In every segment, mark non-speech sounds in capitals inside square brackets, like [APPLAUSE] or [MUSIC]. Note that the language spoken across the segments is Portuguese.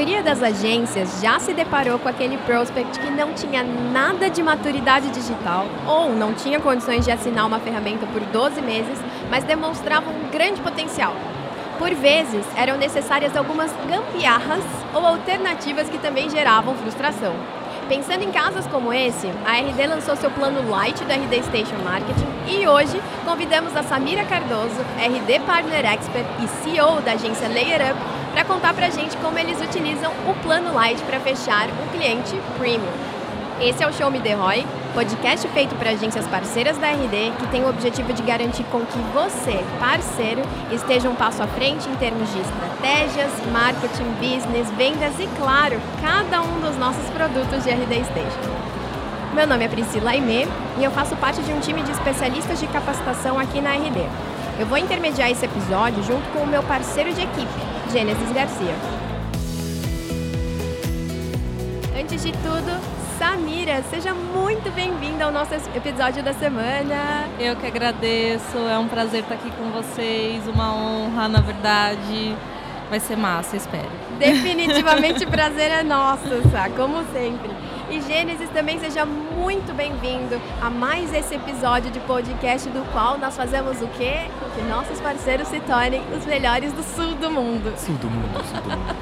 maioria das agências já se deparou com aquele prospect que não tinha nada de maturidade digital ou não tinha condições de assinar uma ferramenta por 12 meses, mas demonstrava um grande potencial. Por vezes, eram necessárias algumas gambiarras ou alternativas que também geravam frustração. Pensando em casos como esse, a RD lançou seu plano Light do RD Station Marketing e hoje convidamos a Samira Cardoso, RD Partner Expert e CEO da agência Layer Up, contar para a gente como eles utilizam o plano Light para fechar um cliente premium. Esse é o Show Me The podcast feito para agências parceiras da RD que tem o objetivo de garantir com que você, parceiro, esteja um passo à frente em termos de estratégias, marketing, business, vendas e, claro, cada um dos nossos produtos de RD Station. Meu nome é Priscila Aimee e eu faço parte de um time de especialistas de capacitação aqui na RD. Eu vou intermediar esse episódio junto com o meu parceiro de equipe, Gênesis Garcia. Antes de tudo, Samira, seja muito bem-vinda ao nosso episódio da semana. Eu que agradeço, é um prazer estar aqui com vocês, uma honra, na verdade. Vai ser massa, espero. Definitivamente o [LAUGHS] prazer é nosso, Sá, como sempre. E Gênesis também seja muito bem-vindo a mais esse episódio de podcast do qual nós fazemos o quê? Que nossos parceiros se tornem os melhores do sul do mundo. Sul do mundo, sul do mundo.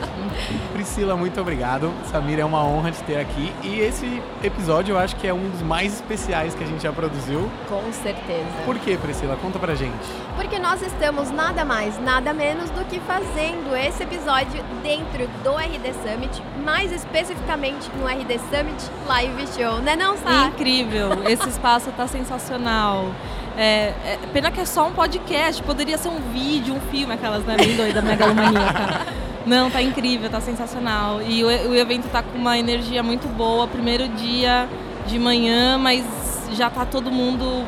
Priscila, muito obrigado. Samira, é uma honra te ter aqui. E esse episódio eu acho que é um dos mais especiais que a gente já produziu. Com certeza. Por que, Priscila? Conta pra gente. Porque nós estamos nada mais, nada menos do que fazendo esse episódio dentro do RD Summit, mais especificamente no RD Summit Live Show, né não, Sá? Incrível, esse espaço tá sensacional. É, é, pena que é só um podcast, poderia ser um vídeo, um filme, aquelas, né, bem doida, megalomaníaca. Não, tá incrível, tá sensacional. E o, o evento tá com uma energia muito boa, primeiro dia de manhã, mas já tá todo mundo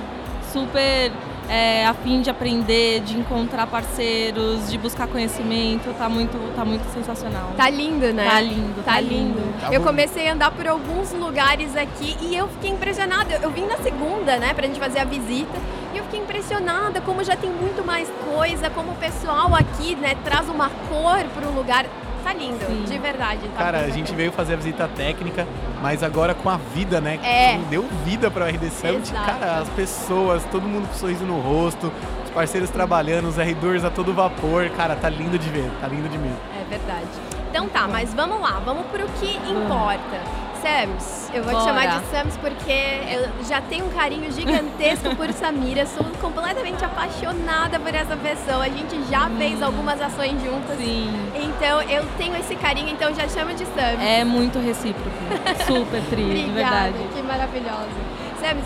super é, a fim de aprender, de encontrar parceiros, de buscar conhecimento. Tá muito, tá muito sensacional. Tá lindo, né? Tá lindo, tá, tá lindo. lindo. Tá eu comecei a andar por alguns lugares aqui e eu fiquei impressionada. Eu vim na segunda, né, pra gente fazer a visita. E eu fiquei impressionada como já tem muito mais coisa, como o pessoal aqui, né, traz uma cor para o lugar. Tá lindo, Sim. de verdade. Tá Cara, a gente veio fazer a visita técnica, mas agora com a vida, né? É. Deu vida para o RD Summit. Exato. Cara, as pessoas, todo mundo com sorriso no rosto, os parceiros trabalhando, os R2 a todo vapor. Cara, tá lindo de ver, tá lindo de ver. É verdade. Então tá, mas vamos lá, vamos pro que importa. Sams, eu vou Bora. te chamar de Sams porque eu já tenho um carinho gigantesco [LAUGHS] por Samira, sou completamente apaixonada por essa pessoa. A gente já Hum. fez algumas ações juntas. Sim. Então eu tenho esse carinho, então já chamo de Sams. É muito recíproco. Super tri, de Obrigada, verdade. que maravilhosa.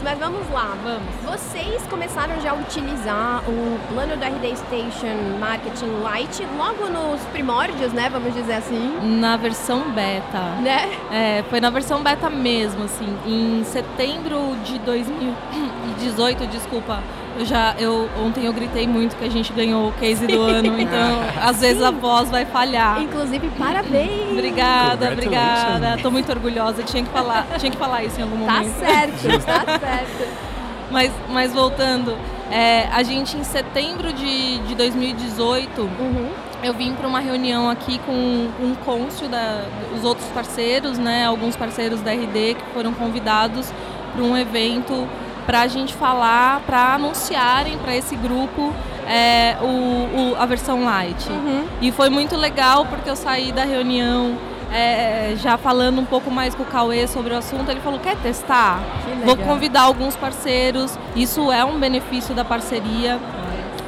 Mas vamos lá. Vamos. Vocês começaram já a utilizar o plano da RD Station Marketing Lite logo nos primórdios, né? Vamos dizer assim. Na versão beta. Né? É, foi na versão beta mesmo, assim. Em setembro de 2018, [CLEARS THROAT] desculpa. Eu já, eu, ontem eu gritei muito que a gente ganhou o case do ano, então às vezes a voz vai falhar. Inclusive, parabéns! Obrigada, obrigada. Tô muito orgulhosa, tinha que falar, tinha que falar isso em algum Tá momento. certo, tá certo. Mas, mas voltando, é, a gente em setembro de, de 2018 Uhum. eu vim para uma reunião aqui com um cônsul da, os outros parceiros, né, alguns parceiros da RD que foram convidados para um evento para a gente falar, para anunciarem para esse grupo é, o, o- a versão light. Uhum. E foi muito legal porque eu saí da reunião é, já falando um pouco mais com o Cauê sobre o assunto. Ele falou: quer testar? Que Vou convidar alguns parceiros. Isso é um benefício da parceria.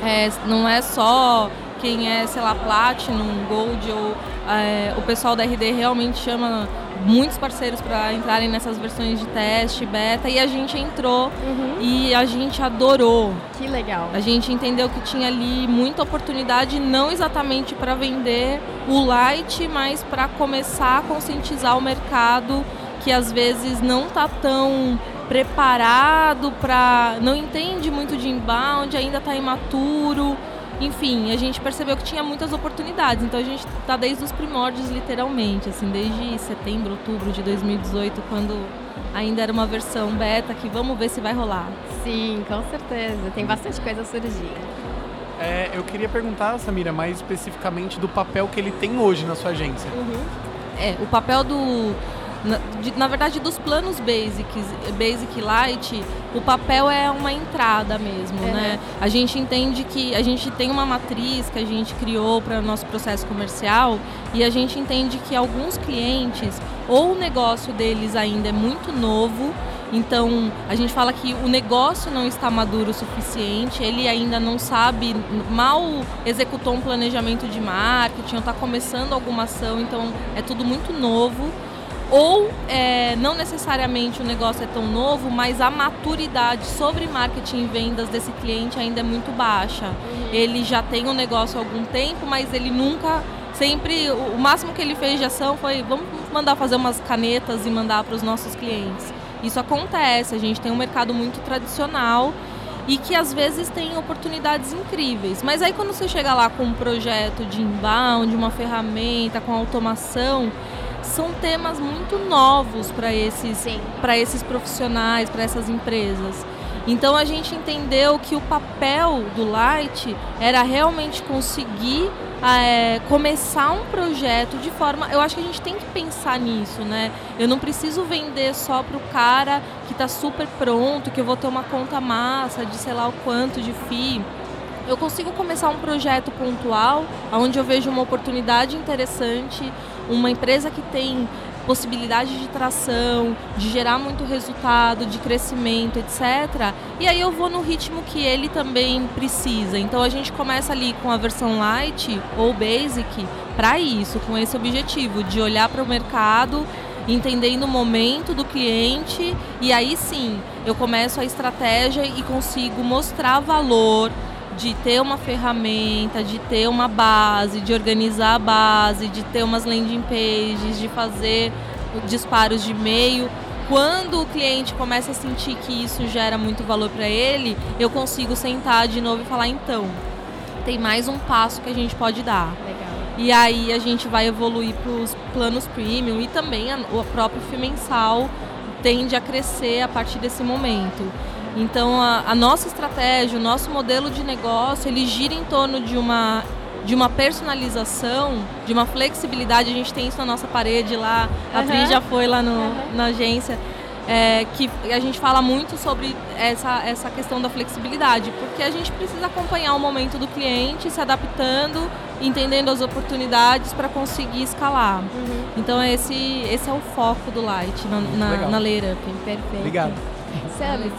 É, não é só quem é, sei lá, Platinum, Gold ou é, o pessoal da RD realmente chama muitos parceiros para entrarem nessas versões de teste, beta, e a gente entrou Uhum. e a gente adorou. Que legal. A gente entendeu que tinha ali muita oportunidade, não exatamente para vender o light, mas para começar a conscientizar o mercado que às vezes não está tão preparado para, não entende muito de inbound, ainda está imaturo. Enfim, a gente percebeu que tinha muitas oportunidades. Então a gente está desde os primórdios, literalmente, assim, desde setembro, outubro de 2018, quando ainda era uma versão beta, que vamos ver se vai rolar. Sim, com certeza. Tem bastante coisa surgindo. É, eu queria perguntar, Samira, mais especificamente do papel que ele tem hoje na sua agência. Uhum. É, o papel do na, de, na, verdade, dos planos basics, Basic Light, o papel é uma entrada mesmo, uhum. né? A gente entende que a gente tem uma matriz que a gente criou para o nosso processo comercial e a gente entende que alguns clientes, ou o negócio deles ainda é muito novo, então, a gente fala que o negócio não está maduro o suficiente, ele ainda não sabe, mal executou um planejamento de marketing, está começando alguma ação, então é tudo muito novo ou é, não necessariamente o negócio é tão novo, mas a maturidade sobre marketing e vendas desse cliente ainda é muito baixa. Ele já tem o um negócio há algum tempo, mas ele nunca, sempre, o máximo que ele fez de ação foi vamos mandar fazer umas canetas e mandar para os nossos clientes. Isso acontece, a gente tem um mercado muito tradicional e que às vezes tem oportunidades incríveis. Mas aí quando você chega lá com um projeto de inbound, uma ferramenta, com automação, são temas muito novos para esses, para esses profissionais, para essas empresas. Então a gente entendeu que o papel do Light era realmente conseguir é, começar um projeto de forma. Eu acho que a gente tem que pensar nisso, né? Eu não preciso vender só para o cara que está super pronto, que eu vou ter uma conta massa de sei lá o quanto de FII eu consigo começar um projeto pontual, onde eu vejo uma oportunidade interessante, uma empresa que tem possibilidade de tração, de gerar muito resultado, de crescimento, etc. E aí eu vou no ritmo que ele também precisa. Então a gente começa ali com a versão light ou basic para isso, com esse objetivo de olhar para o mercado, entendendo o momento do cliente e aí sim eu começo a estratégia e consigo mostrar valor de ter uma ferramenta, de ter uma base, de organizar a base, de ter umas landing pages, de fazer disparos de e-mail. Quando o cliente começa a sentir que isso gera muito valor para ele, eu consigo sentar de novo e falar então, tem mais um passo que a gente pode dar. Legal. E aí a gente vai evoluir para os planos premium e também a, o próprio FII mensal tende a crescer a partir desse momento. Então a, a, nossa estratégia, o nosso modelo de negócio, ele gira em torno de uma de uma personalização, de uma flexibilidade. A gente tem isso na nossa parede lá. A uhum. Pri já foi lá no, uhum. na agência. É, que a gente fala muito sobre essa, essa questão da flexibilidade, porque a gente precisa acompanhar o momento do cliente, se adaptando, entendendo as oportunidades para conseguir escalar. Uhum. Então esse, esse é o foco do Light na, na, na Layer Up. Perfeito. Obrigado. Sabe,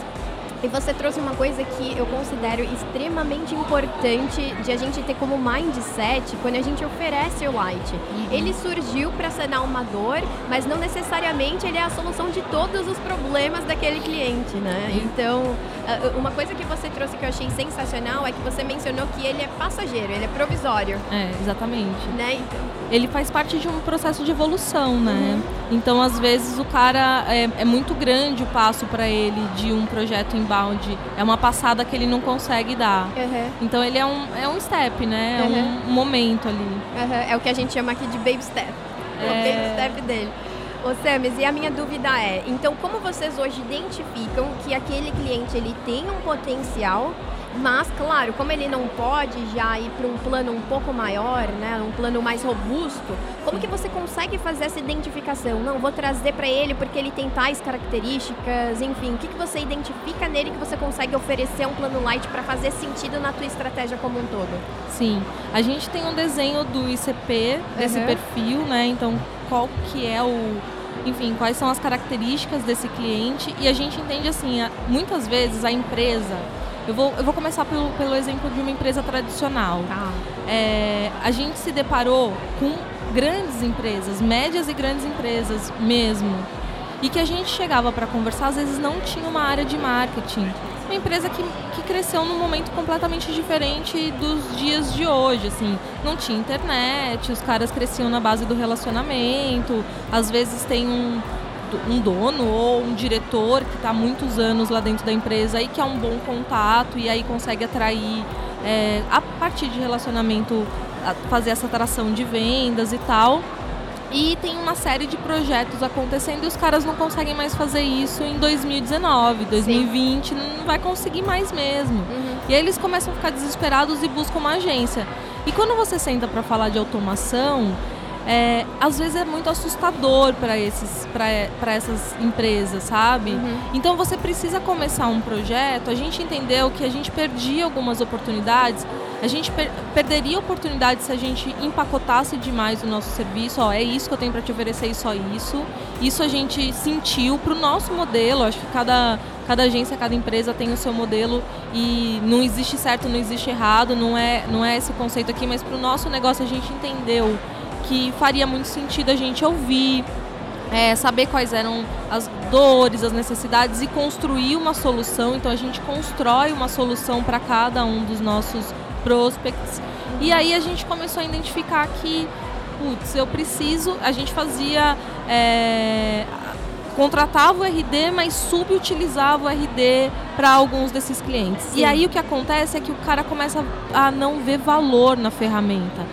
e você trouxe uma coisa que eu considero extremamente importante de a gente ter como mindset quando a gente oferece o Light. Uhum. Ele surgiu para sanar uma dor, mas não necessariamente ele é a solução de todos os problemas daquele cliente, né? Uhum. Então, uma coisa que você trouxe que eu achei sensacional é que você mencionou que ele é passageiro, ele é provisório. É, exatamente. Né? Então... Ele faz parte de um processo de evolução, né? Uhum. Então, às vezes, o cara é, é muito grande o passo para ele de um projeto inbound é uma passada que ele não consegue dar. Uhum. Então ele é um, é um step, né? É uhum. um momento ali. Uhum. É o que a gente chama aqui de baby step. É, o baby step dele. Ô Samis, e a minha dúvida é, então como vocês hoje identificam que aquele cliente ele tem um potencial mas, claro, como ele não pode já ir para um plano um pouco maior, né, um plano mais robusto, como que você consegue fazer essa identificação? Não, vou trazer para ele porque ele tem tais características, enfim, o que, que você identifica nele que você consegue oferecer um plano light para fazer sentido na tua estratégia como um todo? Sim, a gente tem um desenho do ICP, desse uhum. perfil, né, então qual que é o enfim, quais são as características desse cliente e a gente entende assim, muitas vezes a empresa eu vou, eu vou começar pelo, pelo exemplo de uma empresa tradicional. Tá. É, a gente se deparou com grandes empresas, médias e grandes empresas mesmo, e que a gente chegava para conversar, às vezes não tinha uma área de marketing. Uma empresa que, que cresceu num momento completamente diferente dos dias de hoje, assim. Não tinha internet, os caras cresciam na base do relacionamento, às vezes tem um, um dono ou um diretor que está muitos anos lá dentro da empresa e que é um bom contato e aí consegue atrair é, a partir de relacionamento fazer essa atração de vendas e tal. E tem uma série de projetos acontecendo e os caras não conseguem mais fazer isso em 2019, 2020, Sim. não vai conseguir mais mesmo. Uhum. E aí eles começam a ficar desesperados e buscam uma agência. E quando você senta para falar de automação, é, às vezes é muito assustador para esses para essas empresas, sabe? Uhum. Então você precisa começar um projeto. A gente entendeu que a gente perdia algumas oportunidades. A gente per perderia oportunidades se a gente empacotasse demais o nosso serviço. Ó, é isso que eu tenho para te oferecer e só isso. Isso a gente sentiu para o nosso modelo. Acho que cada cada agência, cada empresa tem o seu modelo e não existe certo, não existe errado. Não é não é esse conceito aqui, mas para o nosso negócio a gente entendeu que faria muito sentido a gente ouvir, é, saber quais eram as dores, as necessidades e construir uma solução. Então a gente constrói uma solução para cada um dos nossos prospects. E aí a gente começou a identificar que, putz, eu preciso. A gente fazia. É, contratava o RD, mas subutilizava o RD para alguns desses clientes. Sim. E aí o que acontece é que o cara começa a não ver valor na ferramenta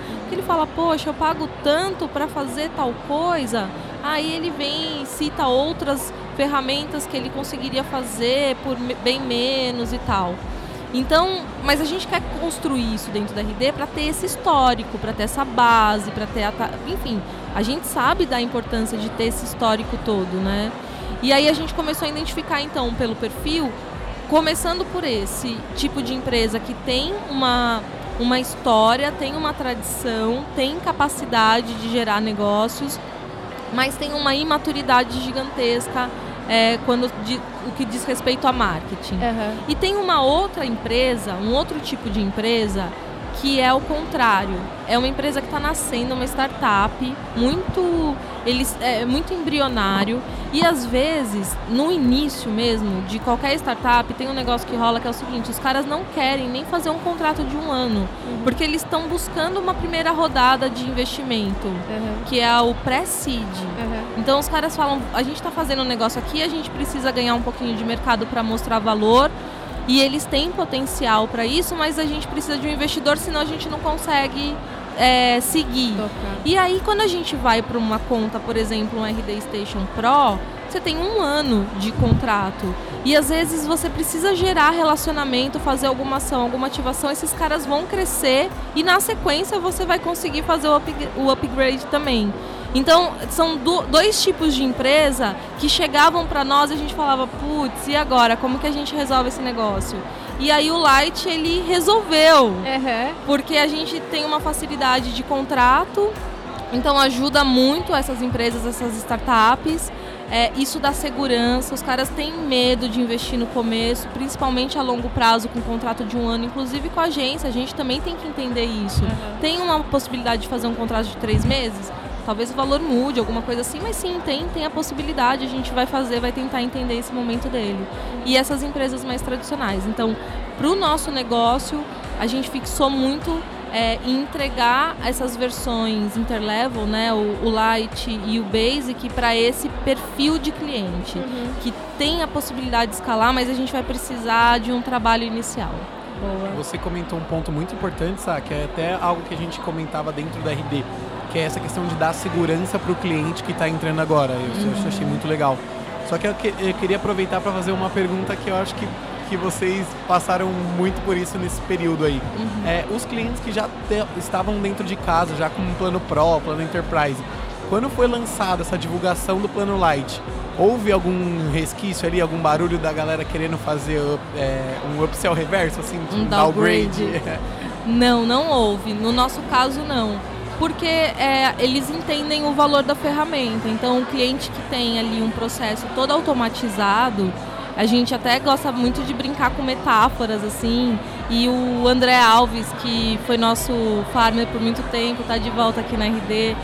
fala, poxa, eu pago tanto para fazer tal coisa, aí ele vem e cita outras ferramentas que ele conseguiria fazer por bem menos e tal. Então, mas a gente quer construir isso dentro da RD para ter esse histórico, para ter essa base, para ter, a, enfim, a gente sabe da importância de ter esse histórico todo, né? E aí a gente começou a identificar então pelo perfil, começando por esse tipo de empresa que tem uma uma história, tem uma tradição, tem capacidade de gerar negócios, mas tem uma imaturidade gigantesca é, quando de, o que diz respeito a marketing. Uhum. E tem uma outra empresa, um outro tipo de empresa que é o contrário. É uma empresa que está nascendo, uma startup, muito, eles, é, muito embrionário. E às vezes, no início mesmo de qualquer startup, tem um negócio que rola que é o seguinte: os caras não querem nem fazer um contrato de um ano, uhum. porque eles estão buscando uma primeira rodada de investimento, uhum. que é o pré-seed. Uhum. Então os caras falam: a gente está fazendo um negócio aqui, a gente precisa ganhar um pouquinho de mercado para mostrar valor e eles têm potencial para isso, mas a gente precisa de um investidor, senão a gente não consegue é, seguir. E aí, quando a gente vai para uma conta, por exemplo, um RD Station Pro, você tem um ano de contrato. E às vezes você precisa gerar relacionamento, fazer alguma ação, alguma ativação, esses caras vão crescer e na sequência você vai conseguir fazer o, up, o upgrade também. Então, são do, dois tipos de empresa que chegavam para nós e a gente falava, putz, e agora? Como que a gente resolve esse negócio? E aí o Light, ele resolveu. Uhum. Porque a gente tem uma facilidade de contrato, então ajuda muito essas empresas, essas startups. É, isso dá segurança, os caras têm medo de investir no começo, principalmente a longo prazo, com um contrato de um ano, inclusive com a agência, a gente também tem que entender isso. Uhum. Tem uma possibilidade de fazer um contrato de três meses? Talvez o valor mude, alguma coisa assim, mas sim, tem, tem a possibilidade, a gente vai fazer, vai tentar entender esse momento dele. E essas empresas mais tradicionais. Então, para o nosso negócio, a gente fixou muito é, em entregar essas versões interlevel, né, o, o Light e o Basic, para esse perfil de cliente, uhum. que tem a possibilidade de escalar, mas a gente vai precisar de um trabalho inicial. Boa. Você comentou um ponto muito importante, Sá, que é até algo que a gente comentava dentro da RD que é essa questão de dar segurança para o cliente que está entrando agora. Eu, uhum. eu, achei muito legal. Só que eu, que, eu queria aproveitar para fazer uma pergunta que eu acho que, que vocês passaram muito por isso nesse período aí. Uhum. É, os clientes que já te, estavam dentro de casa, já com um plano Pro, plano Enterprise, quando foi lançada essa divulgação do plano Light, houve algum resquício ali, algum barulho da galera querendo fazer é, um upsell reverso, assim, um downgrade? downgrade? [LAUGHS] não, não houve. No nosso caso, não porque é, eles entendem o valor da ferramenta. Então, o cliente que tem ali um processo todo automatizado, a gente até gosta muito de brincar com metáforas assim. E o André Alves, que foi nosso farmer por muito tempo, está de volta aqui na RD.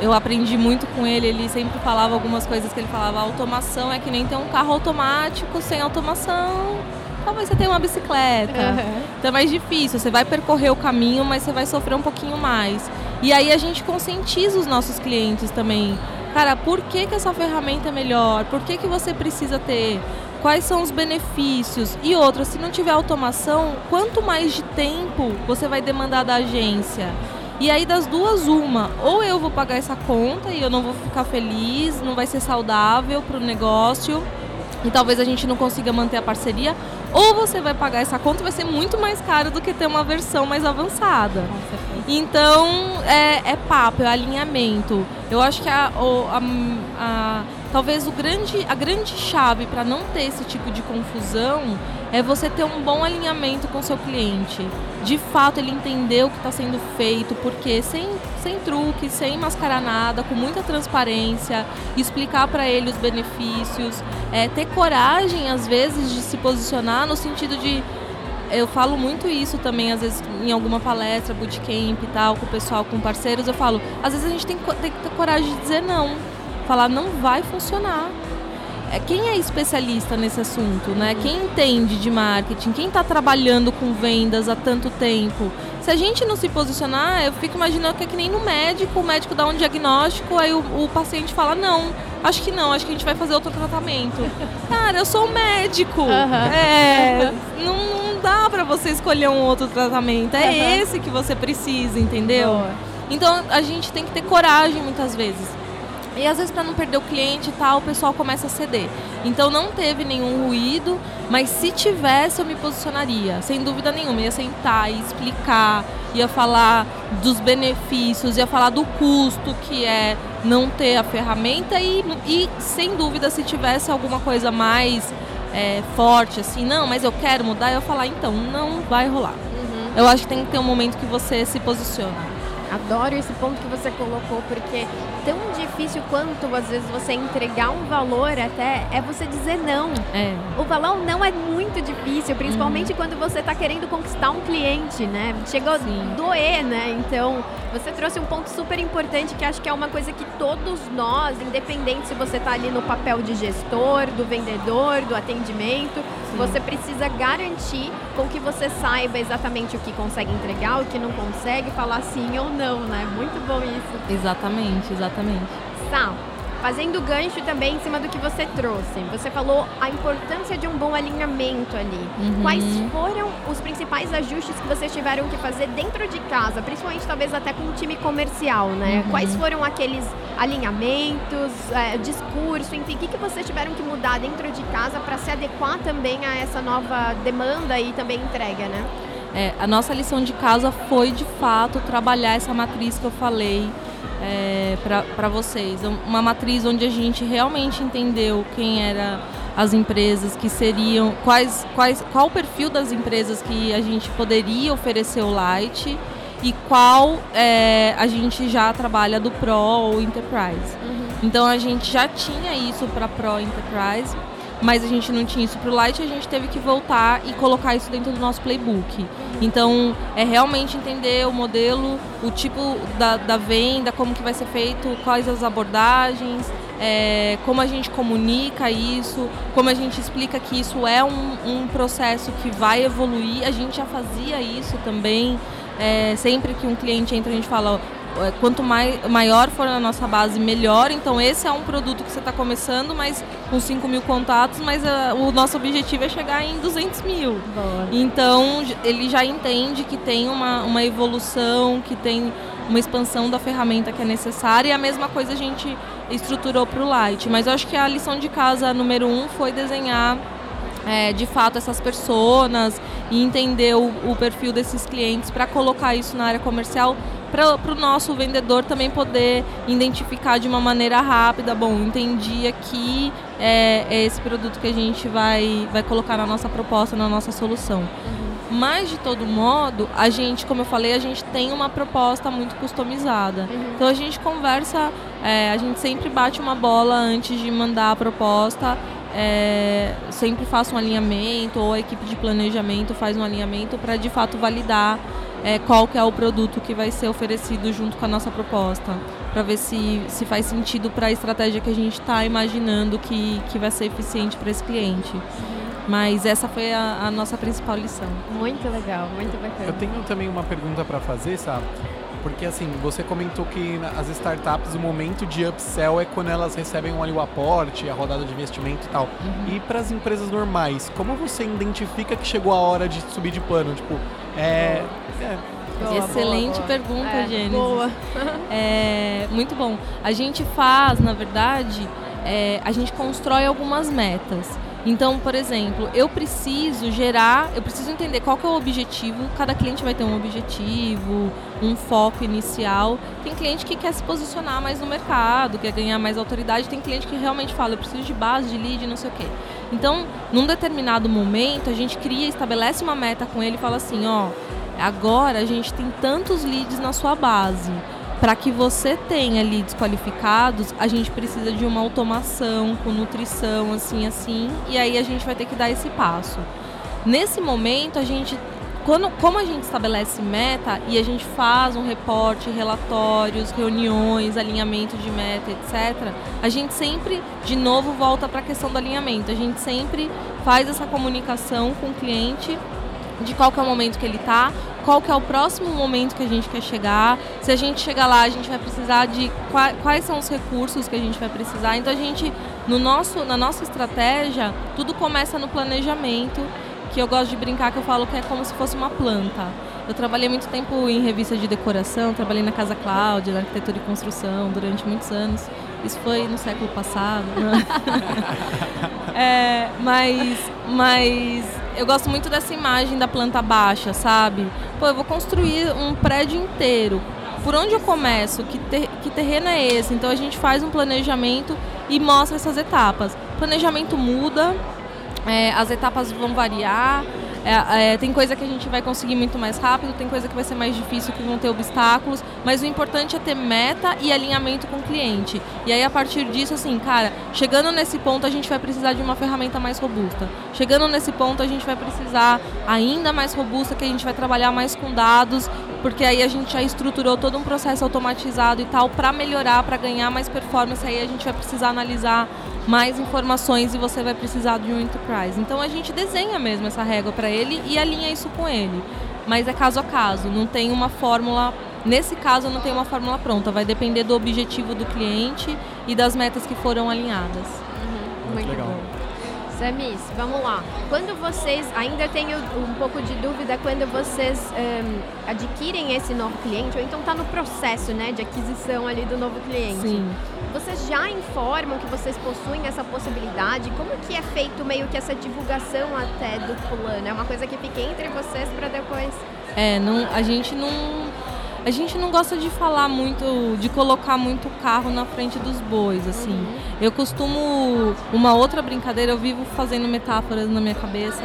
Eu aprendi muito com ele, ele sempre falava algumas coisas que ele falava, automação é que nem ter um carro automático sem automação talvez você tenha uma bicicleta. Uhum. Então é mais difícil. Você vai percorrer o caminho, mas você vai sofrer um pouquinho mais. E aí a gente conscientiza os nossos clientes também. Cara, por que, que essa ferramenta é melhor? Por que, que você precisa ter? Quais são os benefícios? E outra, se não tiver automação, quanto mais de tempo você vai demandar da agência? E aí das duas uma, ou eu vou pagar essa conta e eu não vou ficar feliz, não vai ser saudável para o negócio e talvez a gente não consiga manter a parceria, ou você vai pagar essa conta vai ser muito mais caro do que ter uma versão mais avançada. Então, é, é papo, é alinhamento. Eu acho que a, a, a talvez o grande, a grande chave para não ter esse tipo de confusão é você ter um bom alinhamento com o seu cliente. De fato, ele entender o que está sendo feito, porque sem, sem truque, sem mascarar nada, com muita transparência, explicar para ele os benefícios, é, ter coragem, às vezes, de se posicionar no sentido de eu falo muito isso também, às vezes, em alguma palestra, bootcamp e tal, com o pessoal, com parceiros, eu falo, às vezes a gente tem, tem que ter coragem de dizer não. Falar, não vai funcionar. É, quem é especialista nesse assunto, né? Quem entende de marketing, quem está trabalhando com vendas há tanto tempo. Se a gente não se posicionar, eu fico imaginando que é que nem no médico, o médico dá um diagnóstico, aí o, o paciente fala, não, acho que não, acho que a gente vai fazer outro tratamento. [LAUGHS] Cara, eu sou um médico. Uhum. É, não, dá para você escolher um outro tratamento. É uhum. esse que você precisa, entendeu? Boa. Então a gente tem que ter coragem muitas vezes. E às vezes para não perder o cliente e tal, o pessoal começa a ceder. Então não teve nenhum ruído, mas se tivesse eu me posicionaria, sem dúvida nenhuma. Ia sentar e explicar, ia falar dos benefícios, ia falar do custo que é não ter a ferramenta e, e sem dúvida se tivesse alguma coisa mais é, forte, assim, não, mas eu quero mudar, eu falar, então, não vai rolar. Uhum. Eu acho que tem que ter um momento que você se posiciona. Adoro esse ponto que você colocou, porque tão difícil quanto às vezes você entregar um valor até é você dizer não. É. O falar um não é muito difícil, principalmente uhum. quando você está querendo conquistar um cliente, né? Chegou a doer, né? Então, você trouxe um ponto super importante que acho que é uma coisa que todos nós, independente se você está ali no papel de gestor, do vendedor, do atendimento, Sim. você precisa garantir com que você saiba exatamente o que consegue entregar, o que não consegue, falar sim ou não não, né? Muito bom isso. Exatamente, exatamente. Sal, fazendo gancho também em cima do que você trouxe. Você falou a importância de um bom alinhamento ali. Uhum. Quais foram os principais ajustes que vocês tiveram que fazer dentro de casa, principalmente talvez até com o time comercial, né? Uhum. Quais foram aqueles alinhamentos, é, discurso, enfim, o que, que vocês tiveram que mudar dentro de casa para se adequar também a essa nova demanda e também entrega, né? É, a nossa lição de casa foi, de fato, trabalhar essa matriz que eu falei é, para vocês. Uma matriz onde a gente realmente entendeu quem era as empresas que seriam, quais, quais, qual o perfil das empresas que a gente poderia oferecer o Light e qual é, a gente já trabalha do Pro ou Enterprise. Uhum. Então a gente já tinha isso para Pro Enterprise, mas a gente não tinha isso para o Light, a gente teve que voltar e colocar isso dentro do nosso playbook. Então, é realmente entender o modelo, o tipo da, da venda, como que vai ser feito, quais as abordagens, é, como a gente comunica isso, como a gente explica que isso é um, um processo que vai evoluir. A gente já fazia isso também. É, sempre que um cliente entra, a gente fala, quanto mai, maior for a nossa base, melhor. Então, esse é um produto que você está começando, mas com 5 mil contatos, mas uh, o nosso objetivo é chegar em 200 mil. Boa. Então, ele já entende que tem uma, uma evolução, que tem uma expansão da ferramenta que é necessária. E a mesma coisa a gente estruturou para o Light. Mas eu acho que a lição de casa número um foi desenhar é, de fato essas pessoas e entender o, o perfil desses clientes para colocar isso na área comercial para o nosso vendedor também poder identificar de uma maneira rápida, bom, entendi aqui é, é esse produto que a gente vai, vai colocar na nossa proposta, na nossa solução. Uhum. Mas, de todo modo, a gente, como eu falei, a gente tem uma proposta muito customizada. Uhum. Então, a gente conversa, é, a gente sempre bate uma bola antes de mandar a proposta. É, sempre faço um alinhamento, ou a equipe de planejamento faz um alinhamento para, de fato, validar é, qual que é o produto que vai ser oferecido junto com a nossa proposta, para ver se, se faz sentido para a estratégia que a gente está imaginando que, que vai ser eficiente para esse cliente. Mas essa foi a, a, nossa principal lição. Muito legal, muito bacana. Eu tenho também uma pergunta para fazer, sabe? Porque assim, você comentou que as startups, o momento de upsell é quando elas recebem um, ali, o aporte, a rodada de investimento e tal. Uhum. E para as empresas normais, como você identifica que chegou a hora de subir de plano? Tipo, é, é. Boa, Excelente boa, boa. pergunta, é, Gênesis. Boa. [LAUGHS] [LAUGHS] é, muito bom. A gente faz, na verdade, é, a gente constrói algumas metas. Então, por exemplo, eu preciso gerar, eu preciso entender qual que é o objetivo. Cada cliente vai ter um objetivo, um foco inicial. Tem cliente que quer se posicionar mais no mercado, quer ganhar mais autoridade. Tem cliente que realmente fala, eu preciso de base, de lead, não sei o quê. Então, num determinado momento, a gente cria, estabelece uma meta com ele e fala assim, ó, agora a gente tem tantos leads na sua base para que você tenha leads qualificados, a gente precisa de uma automação com nutrição, assim, assim, e aí a gente vai ter que dar esse passo. Nesse momento, a gente, quando, como a gente estabelece meta e a gente faz um reporte, relatórios, reuniões, alinhamento de meta, etc., a gente sempre, de novo, volta para a questão do alinhamento. A gente sempre faz essa comunicação com o cliente de qual é o momento que ele está, qual que é o próximo momento que a gente quer chegar. Se a gente chegar lá, a gente vai precisar de quais, são os recursos que a gente vai precisar. Então a gente, no nosso, na nossa estratégia, tudo começa no planejamento, que eu gosto de brincar que eu falo que é como se fosse uma planta. Eu trabalhei muito tempo em revista de decoração, trabalhei na Casa Cláudia, na arquitetura e construção durante muitos anos. Isso foi no século passado. Né? [LAUGHS] é, mas, mas eu gosto muito dessa imagem da planta baixa, sabe? Pô, eu vou construir um prédio inteiro. Por onde eu começo? Que, ter, que terreno é esse? Então a gente faz um planejamento e mostra essas etapas. O planejamento muda, é, as etapas vão variar, é, é, tem coisa que a gente vai conseguir muito mais rápido, tem coisa que vai ser mais difícil, que vão ter obstáculos, mas o importante é ter meta e alinhamento com o cliente. E aí, a partir disso, assim, cara, chegando nesse ponto, a gente vai precisar de uma ferramenta mais robusta. Chegando nesse ponto, a gente vai precisar ainda mais robusta, que a gente vai trabalhar mais com dados, porque aí a gente já estruturou todo um processo automatizado e tal para melhorar, para ganhar mais performance. Aí a gente vai precisar analisar mais informações e você vai precisar de um enterprise. Então a gente desenha mesmo essa régua para ele e alinha isso com ele. Mas é caso a caso, não tem uma fórmula. Nesse caso, não tem uma fórmula pronta. Vai depender do objetivo do cliente e das metas que foram alinhadas. Uhum, muito, muito legal. Bom. Samis, vamos lá. Quando vocês, ainda tenho um pouco de dúvida, quando vocês um, adquirem esse novo cliente, ou então está no processo né, de aquisição ali do novo cliente, Sim. vocês já informam que vocês possuem essa possibilidade? Como que é feito meio que essa divulgação até do plano? É uma coisa que fica entre vocês para depois... É, não, a gente não a gente não gosta de falar muito, de colocar muito carro na frente dos bois, assim. Uhum. Eu costumo. Uma outra brincadeira, eu vivo fazendo metáforas na minha cabeça.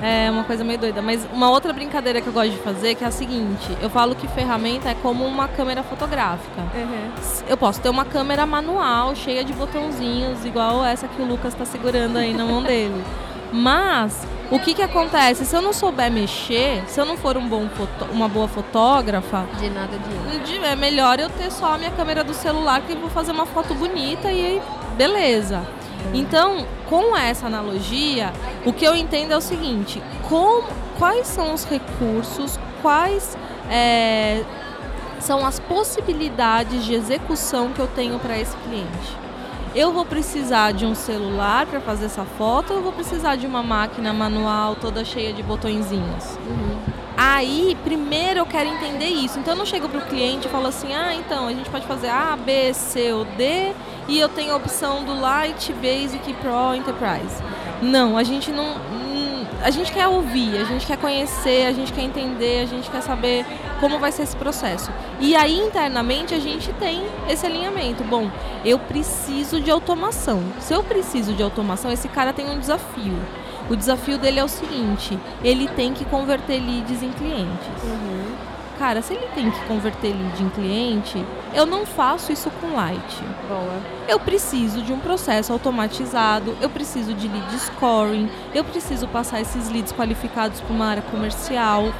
É uma coisa meio doida. Mas uma outra brincadeira que eu gosto de fazer que é a seguinte: eu falo que ferramenta é como uma câmera fotográfica. Uhum. Eu posso ter uma câmera manual, cheia de botãozinhos, igual essa que o Lucas está segurando aí na mão dele. [LAUGHS] Mas o que que acontece? Se eu não souber mexer, se eu não for um bom uma boa fotógrafa, de nada de é melhor eu ter só a minha câmera do celular que eu vou fazer uma foto bonita e aí beleza. Então, com essa analogia, o que eu entendo é o seguinte: como, quais são os recursos, quais é, são as possibilidades de execução que eu tenho para esse cliente? Eu vou precisar de um celular para fazer essa foto ou eu vou precisar de uma máquina manual toda cheia de botõezinhos? Uhum. Aí, primeiro eu quero entender isso. Então eu não chego para o cliente e falo assim: ah, então a gente pode fazer A, B, C ou D e eu tenho a opção do Light, Basic, Pro, Enterprise. Não, a gente não, a gente quer ouvir, a gente quer conhecer, a gente quer entender, a gente quer saber como vai ser esse processo. E aí internamente a gente tem esse alinhamento. Bom, eu preciso de automação. Se eu preciso de automação, esse cara tem um desafio. O desafio dele é o seguinte: ele tem que converter leads em clientes. Uhum. Cara, se ele tem que converter lead em cliente, eu não faço isso com Light. Boa. Eu preciso de um processo automatizado, eu preciso de lead scoring, eu preciso passar esses leads qualificados para uma área comercial,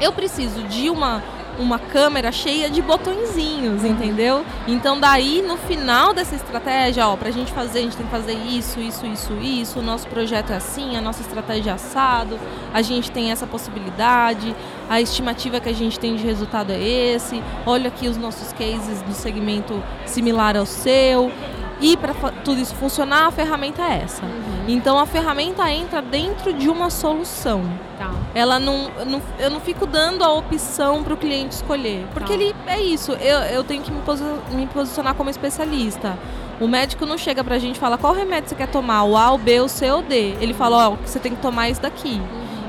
eu preciso de uma uma câmera cheia de botõezinhos, entendeu? Então daí no final dessa estratégia, ó, pra gente fazer, a gente tem que fazer isso, isso, isso, isso, o nosso projeto é assim, a nossa estratégia é assado, a gente tem essa possibilidade, a estimativa que a gente tem de resultado é esse, olha aqui os nossos cases do segmento similar ao seu. E para tudo isso funcionar, a ferramenta é essa. Uhum. Então a ferramenta entra dentro de uma solução. Tá. Ela não, não, eu não fico dando a opção para o cliente escolher. Porque tá. ele é isso, eu, eu tenho que me, posi me posicionar como especialista. O médico não chega pra gente e fala qual remédio você quer tomar, o A, o B, o C ou o D. Ele fala, ó, você tem que tomar isso daqui.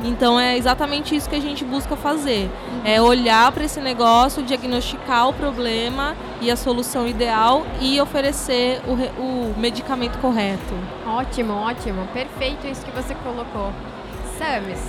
Então é exatamente isso que a gente busca fazer. É olhar para esse negócio, diagnosticar o problema e a solução ideal e oferecer o, o medicamento correto. Ótimo, ótimo. Perfeito isso que você colocou. Samus,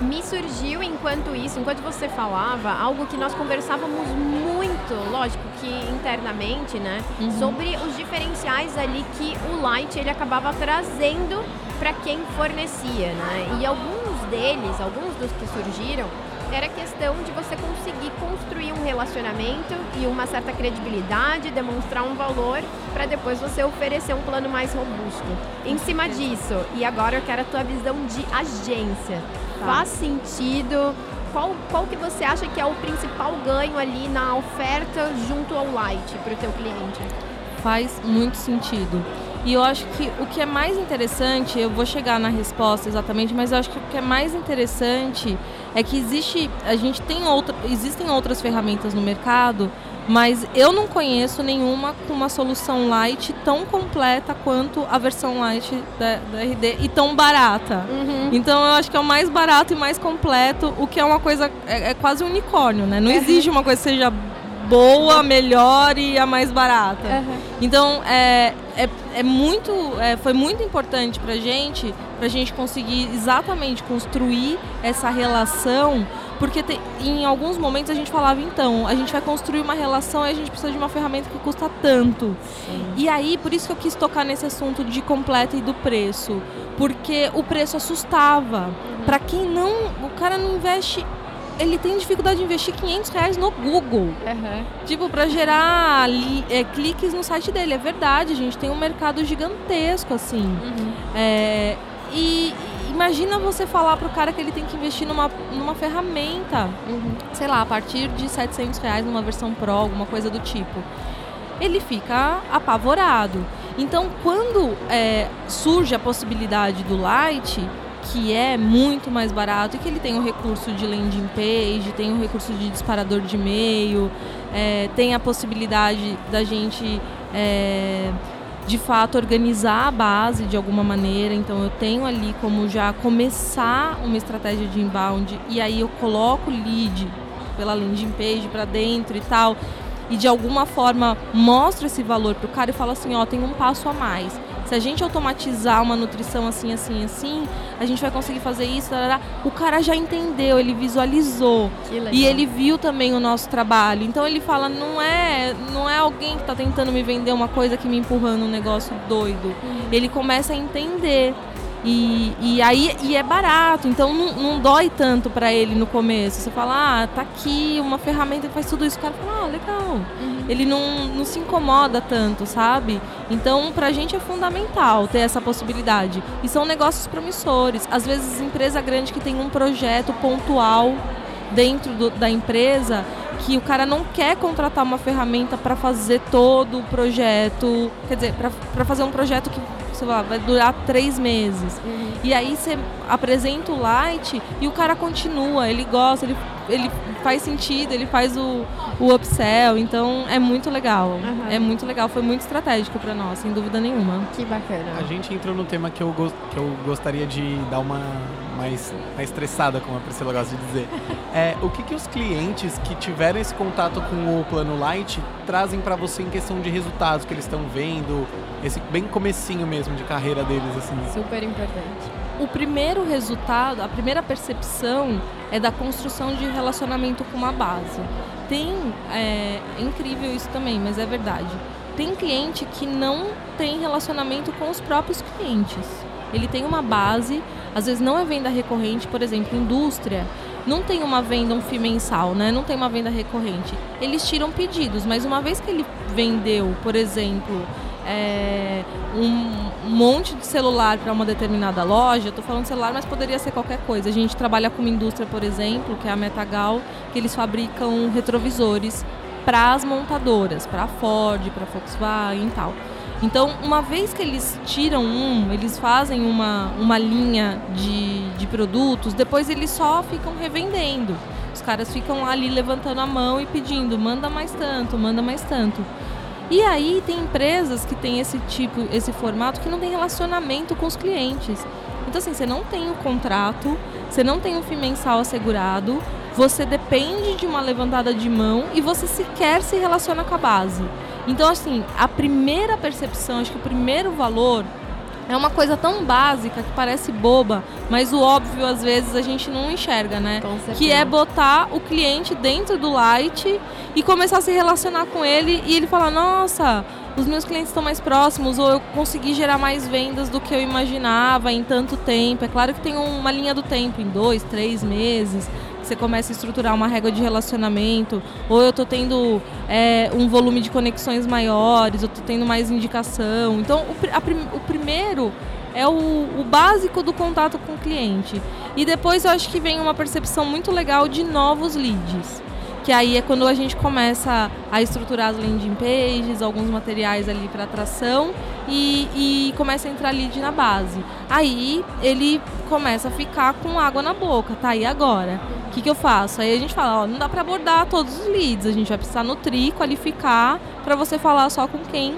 me surgiu enquanto isso, enquanto você falava, algo que nós conversávamos muito, lógico que internamente, né, uhum. sobre os diferenciais ali que o Light ele acabava trazendo para quem fornecia, né? E alguns deles, alguns dos que surgiram, era questão de você conseguir construir um relacionamento e uma certa credibilidade, demonstrar um valor para depois você oferecer um plano mais robusto. Em cima disso, e agora eu quero a tua visão de agência. Tá. Faz sentido? Qual, qual que você acha que é o principal ganho ali na oferta junto ao Light para o teu cliente? Faz muito sentido. E eu acho que o que é mais interessante, eu vou chegar na resposta exatamente, mas eu acho que o que é mais interessante é que existe, a gente tem outra, existem outras ferramentas no mercado, mas eu não conheço nenhuma com uma solução light tão completa quanto a versão light da, da RD e tão barata. Uhum. Então eu acho que é o mais barato e mais completo, o que é uma coisa é, é quase um unicórnio, né? Não uhum. existe uma coisa que seja boa, melhor e a mais barata. Uhum. Então, é, é, é muito, é, foi muito importante para gente, para a gente conseguir exatamente construir essa relação, porque te, em alguns momentos a gente falava, então, a gente vai construir uma relação e a gente precisa de uma ferramenta que custa tanto. Sim. E aí, por isso que eu quis tocar nesse assunto de completa e do preço, porque o preço assustava. Uhum. Para quem não, o cara não investe ele tem dificuldade de investir 500 reais no Google. Uhum. Tipo, para gerar é, cliques no site dele. É verdade, a gente tem um mercado gigantesco, assim. Uhum. É, e imagina você falar pro cara que ele tem que investir numa, numa ferramenta, uhum. sei lá, a partir de 700 reais numa versão Pro, alguma coisa do tipo. Ele fica apavorado. Então, quando é, surge a possibilidade do Light, que é muito mais barato e que ele tem o recurso de landing page, tem o recurso de disparador de e-mail, é, tem a possibilidade da gente é, de fato organizar a base de alguma maneira. Então eu tenho ali como já começar uma estratégia de inbound e aí eu coloco o lead pela landing page para dentro e tal. E de alguma forma mostro esse valor para o cara e falo assim, ó, tem um passo a mais se a gente automatizar uma nutrição assim, assim, assim, a gente vai conseguir fazer isso. Tarará. O cara já entendeu, ele visualizou. E ele viu também o nosso trabalho. Então ele fala, não é, não é alguém que está tentando me vender uma coisa que me empurrando um negócio doido. Uhum. Ele começa a entender. E, e aí e é barato, então não, não dói tanto para ele no começo. Você fala, ah, tá aqui uma ferramenta que faz tudo isso. O cara fala, ah, legal. Uhum. Ele não, não se incomoda tanto, sabe? Então, pra gente é fundamental ter essa possibilidade. E são negócios promissores. Às vezes, empresa grande que tem um projeto pontual dentro do, da empresa que o cara não quer contratar uma ferramenta para fazer todo o projeto, quer dizer, para fazer um projeto que sei lá, vai durar três meses. Uhum. E aí você apresenta o light e o cara continua, ele gosta, ele, ele faz sentido, ele faz o, o upsell, então é muito legal. Uhum. É muito legal, foi muito estratégico para nós, sem dúvida nenhuma. Que bacana. A gente entrou no tema que eu, que eu gostaria de dar uma mais, mais estressada, como a Priscila gosta de dizer. [LAUGHS] É, o que, que os clientes que tiveram esse contato com o plano Light trazem para você em questão de resultados que eles estão vendo, esse bem comecinho mesmo de carreira deles, assim? Super importante. O primeiro resultado, a primeira percepção é da construção de relacionamento com uma base. Tem, é, é incrível isso também, mas é verdade. Tem cliente que não tem relacionamento com os próprios clientes. Ele tem uma base, às vezes não é venda recorrente, por exemplo, indústria, não tem uma venda um FII mensal, né? Não tem uma venda recorrente. Eles tiram pedidos, mas uma vez que ele vendeu, por exemplo, é, um monte de celular para uma determinada loja, estou falando celular, mas poderia ser qualquer coisa. A gente trabalha com uma indústria, por exemplo, que é a Metagal, que eles fabricam retrovisores para as montadoras, para a Ford, para a Volkswagen e tal. Então, uma vez que eles tiram um, eles fazem uma, uma linha de, de produtos, depois eles só ficam revendendo. Os caras ficam ali levantando a mão e pedindo, manda mais tanto, manda mais tanto. E aí tem empresas que têm esse tipo, esse formato que não tem relacionamento com os clientes. Então assim, você não tem o contrato, você não tem um FII mensal assegurado, você depende de uma levantada de mão e você sequer se relaciona com a base. Então assim, a primeira percepção, acho que o primeiro valor é uma coisa tão básica que parece boba, mas o óbvio às vezes a gente não enxerga, né? Que é botar o cliente dentro do Light e começar a se relacionar com ele e ele falar: "Nossa, os meus clientes estão mais próximos ou eu consegui gerar mais vendas do que eu imaginava em tanto tempo". É claro que tem uma linha do tempo em dois, três meses, você começa a estruturar uma régua de relacionamento, ou eu estou tendo é, um volume de conexões maiores, eu estou tendo mais indicação. Então, o, o primeiro é o, o, básico do contato com o cliente. E depois eu acho que vem uma percepção muito legal de novos leads que aí é quando a gente começa a estruturar as landing pages, alguns materiais ali para atração e, e, começa a entrar lead na base. Aí ele começa a ficar com água na boca, tá? E agora? O que, que eu faço? Aí a gente fala, ó, não dá para abordar todos os leads, a gente vai precisar nutrir, qualificar para você falar só com quem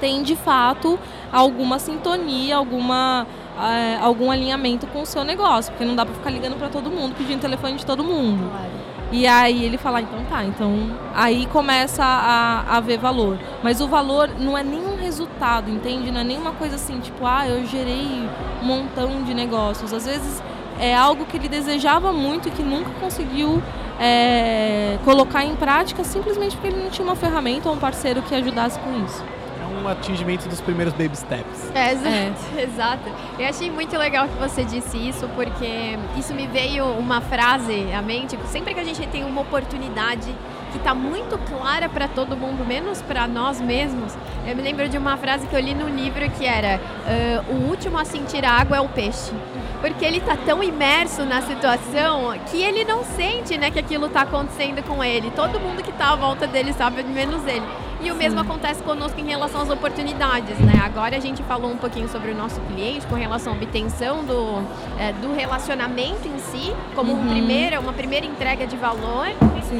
tem de fato alguma sintonia, alguma é, algum alinhamento com o seu negócio, porque não dá para ficar ligando para todo mundo, pedindo telefone de todo mundo. Claro. E aí ele fala, então tá, então aí começa a, a ver valor. Mas o valor não é nenhum resultado, entende? Não é nenhuma coisa assim, tipo, ah, eu gerei um montão de negócios. Às vezes é algo que ele desejava muito e que nunca conseguiu é, colocar em prática simplesmente porque ele não tinha uma ferramenta ou um parceiro que ajudasse com isso um atingimento dos primeiros baby steps. É, exato, é. [LAUGHS] exato. Eu achei muito legal que você disse isso, porque isso me veio uma frase à mente. Sempre que a gente tem uma oportunidade que está muito clara para todo mundo, menos para nós mesmos, eu me lembro de uma frase que eu li no livro que era: uh, O último a sentir a água é o peixe porque ele está tão imerso na situação que ele não sente né, que aquilo está acontecendo com ele. Todo mundo que está à volta dele sabe, menos ele. E o mesmo acontece conosco em relação às oportunidades, né? Agora a gente falou um pouquinho sobre o nosso cliente com relação à obtenção do, é, do relacionamento em si, como uhum. um primeira, uma primeira entrega de valor,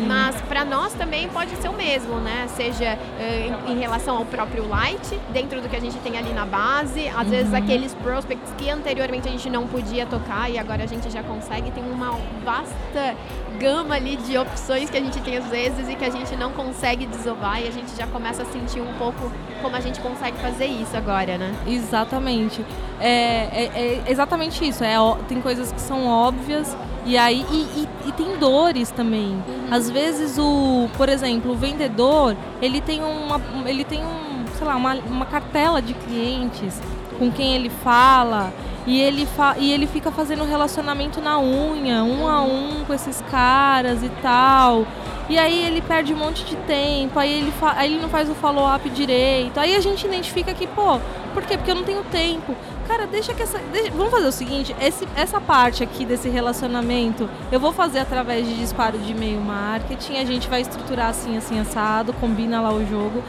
Sim. mas para nós também pode ser o mesmo, né? Seja uh, em, em, relação ao próprio light, dentro do que a gente tem ali na base, às uhum. vezes aqueles prospects que anteriormente a gente não podia tocar e agora a gente já consegue, tem uma vasta gama ali de opções que a gente tem às vezes e que a gente não consegue desovar e a gente já começa a sentir um pouco como a gente consegue fazer isso agora, né? Exatamente. É, é, é exatamente isso. É, tem coisas que são óbvias e aí e, e, e tem dores também. Uhum. Às vezes o, por exemplo, o vendedor ele tem uma, ele tem um, sei lá, uma, uma cartela de clientes com quem ele fala e ele, fa e ele fica fazendo relacionamento na unha, um a um com esses caras e tal. E aí ele perde um monte de tempo, aí ele, aí ele não faz o follow-up direito. Aí a gente identifica que, pô, por quê? Porque eu não tenho tempo. Cara, deixa que essa. Deixa, vamos fazer o seguinte: esse, essa parte aqui desse relacionamento eu vou fazer através de disparo de e-mail marketing. A gente vai estruturar assim, assim, assado, combina lá o jogo.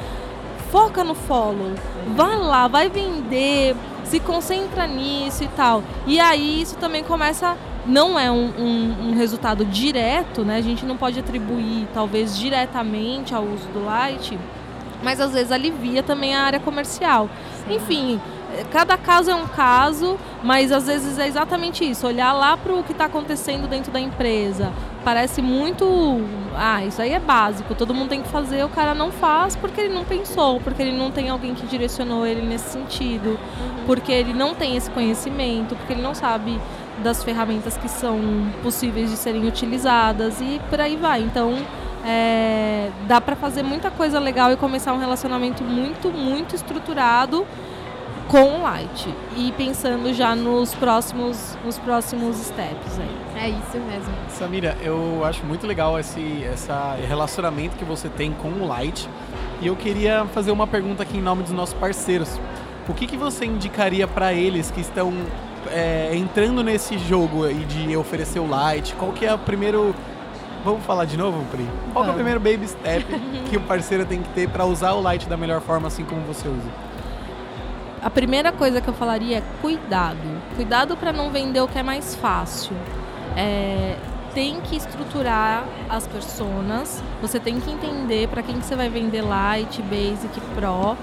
Foca no follow. Vai lá, vai vender se concentra nisso e tal. E aí isso também começa. Não é um, um, um resultado direto, né? A gente não pode atribuir, talvez, diretamente ao uso do light, mas às vezes alivia também a área comercial. Sim. Enfim, cada caso é um caso, mas às vezes é exatamente isso, olhar lá para o que está acontecendo dentro da empresa. Parece muito, ah, isso aí é básico, todo mundo tem que fazer, o cara não faz porque ele não pensou, porque ele não tem alguém que direcionou ele nesse sentido, uhum. porque ele não tem esse conhecimento, porque ele não sabe das ferramentas que são possíveis de serem utilizadas e por aí vai. Então, é, dá para fazer muita coisa legal e começar um relacionamento muito, muito estruturado com o Light e pensando já nos próximos, nos próximos steps aí. É isso mesmo. Samira, eu acho muito legal esse, esse relacionamento que você tem com o Light e eu queria fazer uma pergunta aqui em nome dos nossos parceiros. O que, que você indicaria para eles que estão é, entrando nesse jogo e de oferecer o Light? Qual que é o primeiro Vamos falar de novo, Pri? Qual é o primeiro baby step [LAUGHS] que o parceiro tem que ter para usar o Light da melhor forma, assim como você usa? A primeira coisa que eu falaria é cuidado. Cuidado para não vender o que é mais fácil. É, tem que estruturar as personas, você tem que entender para quem que você vai vender Light, Basic, Pro.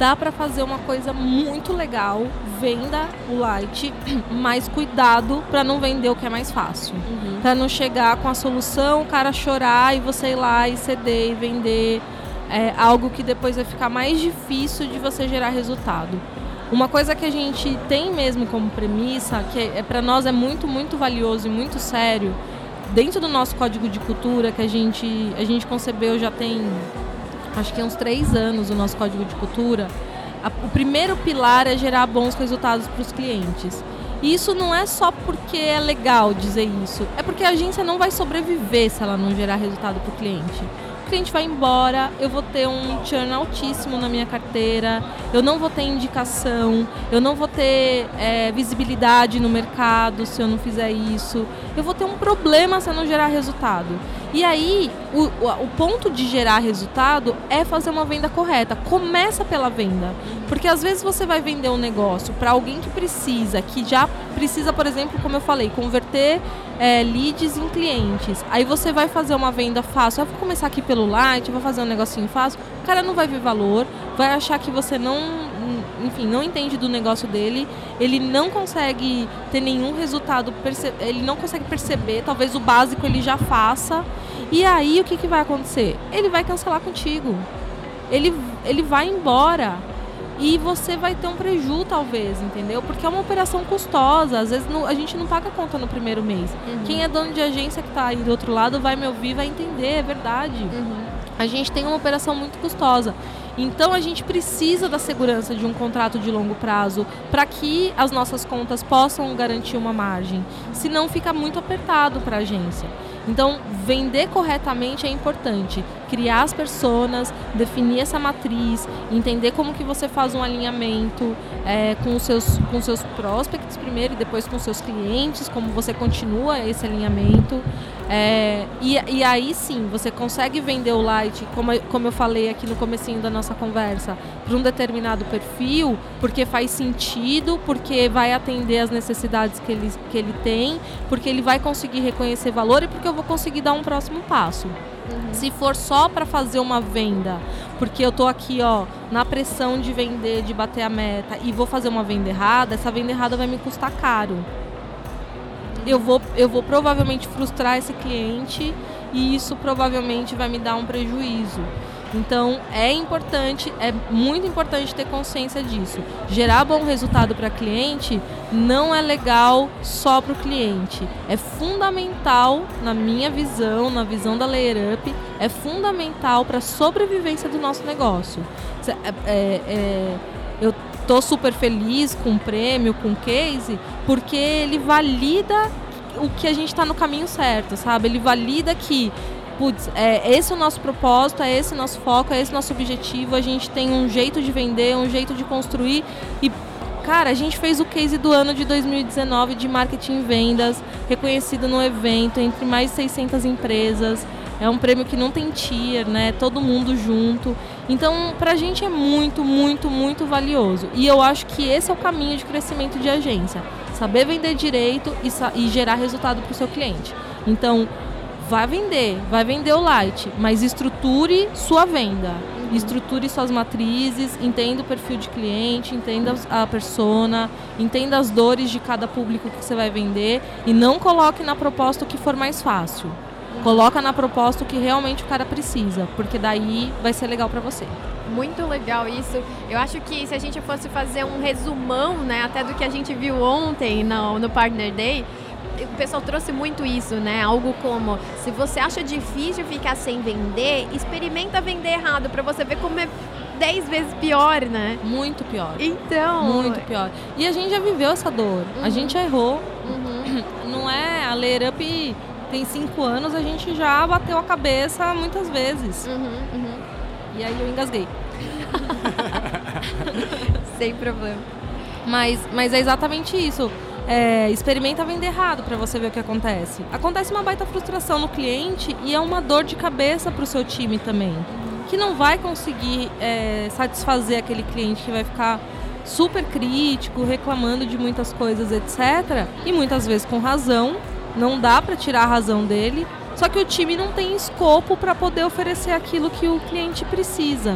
Dá para fazer uma coisa muito legal, venda o Light, [CLEARS THROAT] mas cuidado para não vender o que é mais fácil. Uhum. Para não chegar com a solução, o cara chorar e você ir lá e ceder e vender é, algo que depois vai ficar mais difícil de você gerar resultado. Uma coisa que a gente tem mesmo como premissa, que é, para nós é muito, muito valioso e muito sério, dentro do nosso código de cultura, que a gente, a gente concebeu já tem, acho que uns três anos, o nosso código de cultura, a, o primeiro pilar é gerar bons resultados para os clientes. E isso não é só porque é legal dizer isso, é porque a agência não vai sobreviver se ela não gerar resultado para o cliente o cliente vai embora, eu vou ter um churn altíssimo na minha carteira, eu não vou ter indicação, eu não vou ter é, visibilidade no mercado se eu não fizer isso, eu vou ter um problema se eu não gerar resultado. E aí, o, o ponto de gerar resultado é fazer uma venda correta. Começa pela venda. Porque às vezes você vai vender um negócio para alguém que precisa, que já precisa, por exemplo, como eu falei, converter é, leads em clientes. Aí você vai fazer uma venda fácil. Eu vou começar aqui pelo light, vou fazer um negocinho fácil. O cara não vai ver valor, vai achar que você não, enfim, não entende do negócio dele. Ele não consegue ter nenhum resultado, ele não consegue perceber. Talvez o básico ele já faça. E aí o que, que vai acontecer? Ele vai cancelar contigo. Ele, ele vai embora e você vai ter um prejuízo talvez, entendeu? Porque é uma operação custosa, às vezes a gente não paga conta no primeiro mês. Uhum. Quem é dono de agência que está aí do outro lado vai me ouvir, vai entender, é verdade. Uhum. A gente tem uma operação muito custosa. Então a gente precisa da segurança de um contrato de longo prazo para que as nossas contas possam garantir uma margem. Senão fica muito apertado para a agência. Então, vender corretamente é importante. Criar as personas, definir essa matriz, entender como que você faz um alinhamento é, com, os seus, com seus prospects primeiro e depois com seus clientes, como você continua esse alinhamento. É, e, e aí sim, você consegue vender o Light, como, como eu falei aqui no comecinho da nossa conversa, para um determinado perfil, porque faz sentido, porque vai atender as necessidades que ele, que ele tem, porque ele vai conseguir reconhecer valor e porque eu vou conseguir dar um próximo passo. Se for só para fazer uma venda, porque eu tô aqui, ó, na pressão de vender, de bater a meta e vou fazer uma venda errada, essa venda errada vai me custar caro eu vou, eu vou provavelmente frustrar esse cliente e isso provavelmente vai me dar um prejuízo. Então é importante, é muito importante ter consciência disso. Gerar bom resultado para cliente não é legal só para o cliente. É fundamental, na minha visão, na visão da Layer Up, é fundamental para a sobrevivência do nosso negócio. É, é, é, eu tô super feliz com o prêmio, com o case, porque ele valida o que a gente está no caminho certo, sabe? Ele valida que putz, é, esse é o nosso propósito, é esse o nosso foco, é esse o nosso objetivo, a gente tem um jeito de vender, um jeito de construir e cara, a gente fez o case do ano de 2019 de marketing e vendas, reconhecido no evento entre mais de 600 empresas. É um prêmio que não tem tier, né? Todo mundo junto. Então, pra gente é muito, muito, muito valioso. E eu acho que esse é o caminho de crescimento de agência. Saber vender direito e, e gerar resultado para o seu cliente. Então, vai vender, vai vender o light, mas estruture sua venda. Uhum. Estruture suas matrizes, entenda o perfil de cliente, entenda a persona, entenda as dores de cada público que você vai vender e não coloque na proposta o que for mais fácil. Coloca na proposta o que realmente o cara precisa, porque daí vai ser legal para você. Muito legal isso. Eu acho que se a gente fosse fazer um resumão, né, até do que a gente viu ontem no, no Partner Day, o pessoal trouxe muito isso, né? Algo como, se você acha difícil ficar sem vender, experimenta vender errado para você ver como é 10 vezes pior, né? Muito pior. Então. Muito pior. E a gente já viveu essa dor. Uhum. A gente errou. Uhum. [CLEARS THROAT] Não é a Layer Up tem cinco anos, a gente já bateu a cabeça muitas vezes. Uhum, uhum. E aí eu engasguei. [LAUGHS] Sem problema. Mas, mas é exatamente isso. É, experimenta vender errado para você ver o que acontece. Acontece uma baita frustração no cliente e é uma dor de cabeça para o seu time também. Que não vai conseguir é, satisfazer aquele cliente que vai ficar super crítico, reclamando de muitas coisas, etc. E muitas vezes com razão, não dá para tirar a razão dele. Só que o time não tem escopo para poder oferecer aquilo que o cliente precisa.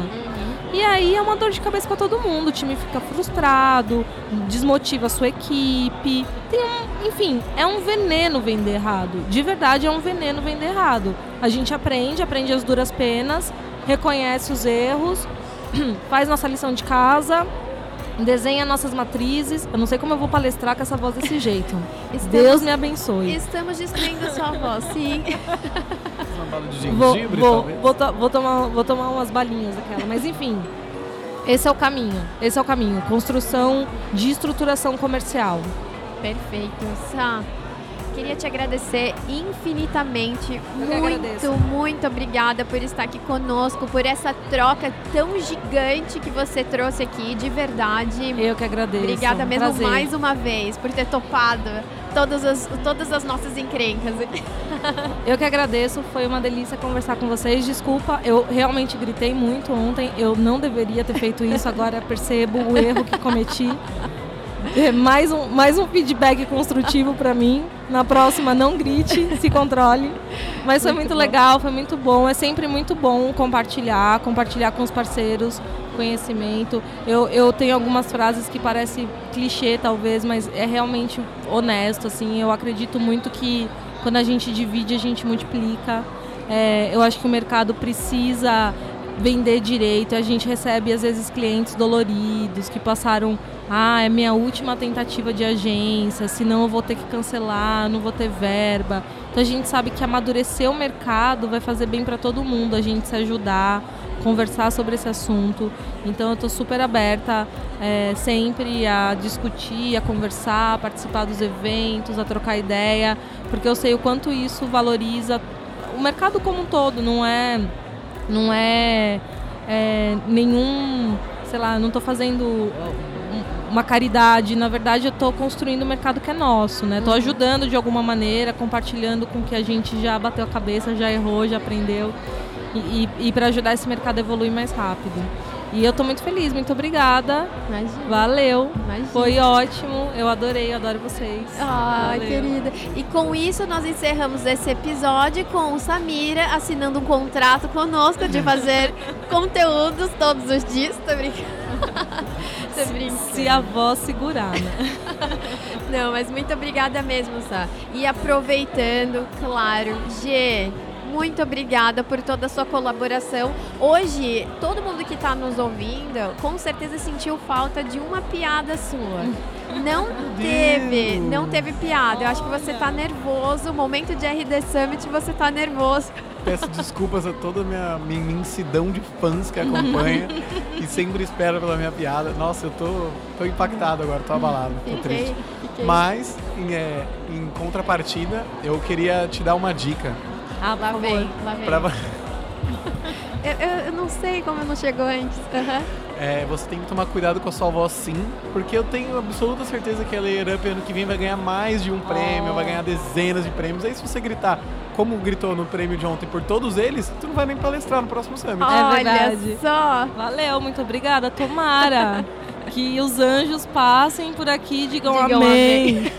E aí é uma dor de cabeça para todo mundo. O time fica frustrado, desmotiva a sua equipe. Tem um, enfim, é um veneno vender errado. De verdade, é um veneno vender errado. A gente aprende, aprende as duras penas, reconhece os erros, [CLEARS THROAT] faz nossa lição de casa, desenha nossas matrizes. Eu não sei como eu vou palestrar com essa voz desse [LAUGHS] jeito. Estamos, Deus me abençoe. Estamos destruindo sua voz, sim. [LAUGHS] Uma bala de gengibre, vou, vou, vou, to, vou, tomar, vou tomar umas balinhas daquela. Mas enfim, esse é o caminho. Esse é o caminho. Construção de estruturação comercial. Perfeito. Sá, Queria te agradecer infinitamente. Eu muito, muito obrigada por estar aqui conosco, por essa troca tão gigante que você trouxe aqui, de verdade. Eu que agradeço. Obrigada mesmo Prazer. mais uma vez por ter topado todas as, todas as nossas encrencas. [LAUGHS] Eu que agradeço, foi uma delícia conversar com vocês. Desculpa, eu realmente gritei muito ontem, eu não deveria ter feito isso, agora percebo o erro que cometi. É, mais um, mais um feedback construtivo para mim. Na próxima, não grite, se controle. Mas foi muito, muito legal, foi muito bom. É sempre muito bom compartilhar, compartilhar com os parceiros conhecimento. Eu, eu tenho algumas frases que parecem clichê, talvez, mas é realmente honesto. Assim, eu acredito muito que quando a gente divide, a gente multiplica. É, eu acho que o mercado precisa vender direito. A gente recebe, às vezes, clientes doloridos que passaram ah, é minha última tentativa de agência, senão eu vou ter que cancelar, não vou ter verba. Então a gente sabe que amadurecer o mercado vai fazer bem para todo mundo, a gente se ajudar, conversar sobre esse assunto. Então eu estou super aberta é, sempre a discutir, a conversar, a participar dos eventos, a trocar ideia, porque eu sei o quanto isso valoriza o mercado como um todo, não é, não é, é nenhum, sei lá, não estou fazendo uma caridade. Na verdade, eu estou construindo um mercado que é nosso, né? Estou ajudando de alguma maneira, compartilhando com que a gente já bateu a cabeça, já errou, já aprendeu. E, e, e para ajudar esse mercado a evoluir mais rápido. E eu estou muito feliz, muito obrigada. Imagina. Valeu. Imagina. Foi ótimo. Eu adorei, eu adoro vocês. Ai, Valeu. querida. E com isso nós encerramos esse episódio com o Samira assinando um contrato conosco de fazer [LAUGHS] conteúdos todos os dias. Tô brincando. [LAUGHS] Se a voz segurar, né? [LAUGHS] Não, mas muito obrigada mesmo, Sá. E aproveitando, claro, G, muito obrigada por toda a sua colaboração. Hoje, todo mundo que está nos ouvindo, com certeza sentiu falta de uma piada sua. [LAUGHS] Não teve, não teve piada. Eu acho que você está nervoso. Momento de RD Summit, você está nervoso. Peço desculpas a toda a minha, minha imensidão de fãs que acompanha [LAUGHS] e sempre espera pela minha piada. Nossa, eu tô, tô impactado agora, tô abalado, tô fiquei, triste. Fiquei. Mas, em, é, em contrapartida, eu queria te dar uma dica. Ah, lá vem, lá vem. Pra... [LAUGHS] eu, eu, não sei como não chegou antes. Uhum. É, você tem que tomar cuidado com a sua voz sim, porque eu tenho absoluta certeza que a Layer Up ano que vem vai ganhar mais de um prêmio, oh. vai ganhar dezenas de prêmios. Aí se você gritar como gritou no prêmio de ontem por todos eles, tu não vai nem palestrar no próximo Summit. É verdade. só. Valeu, muito obrigada. Tomara. [LAUGHS] que os anjos passem por aqui e digam, digam amém. amém.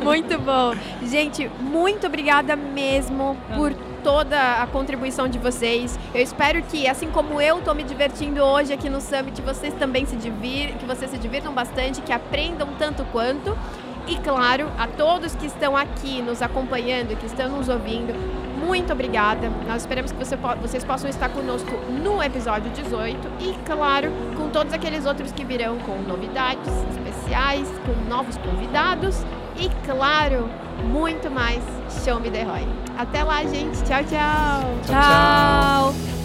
[LAUGHS] muito bom. Gente, muito obrigada mesmo por toda a contribuição de vocês. Eu espero que, assim como eu estou me divertindo hoje aqui no Summit, vocês também se divirtam, que vocês se divirtam bastante, que aprendam tanto quanto. E claro, a todos que estão aqui nos acompanhando, que estão nos ouvindo, muito obrigada. Nós esperamos que você, vocês possam estar conosco no episódio 18 e, claro, com todos aqueles outros que virão com novidades especiais, com novos convidados e, claro, muito mais Show Me The Roy. Até lá, gente. Tchau, tchau. Tchau. tchau.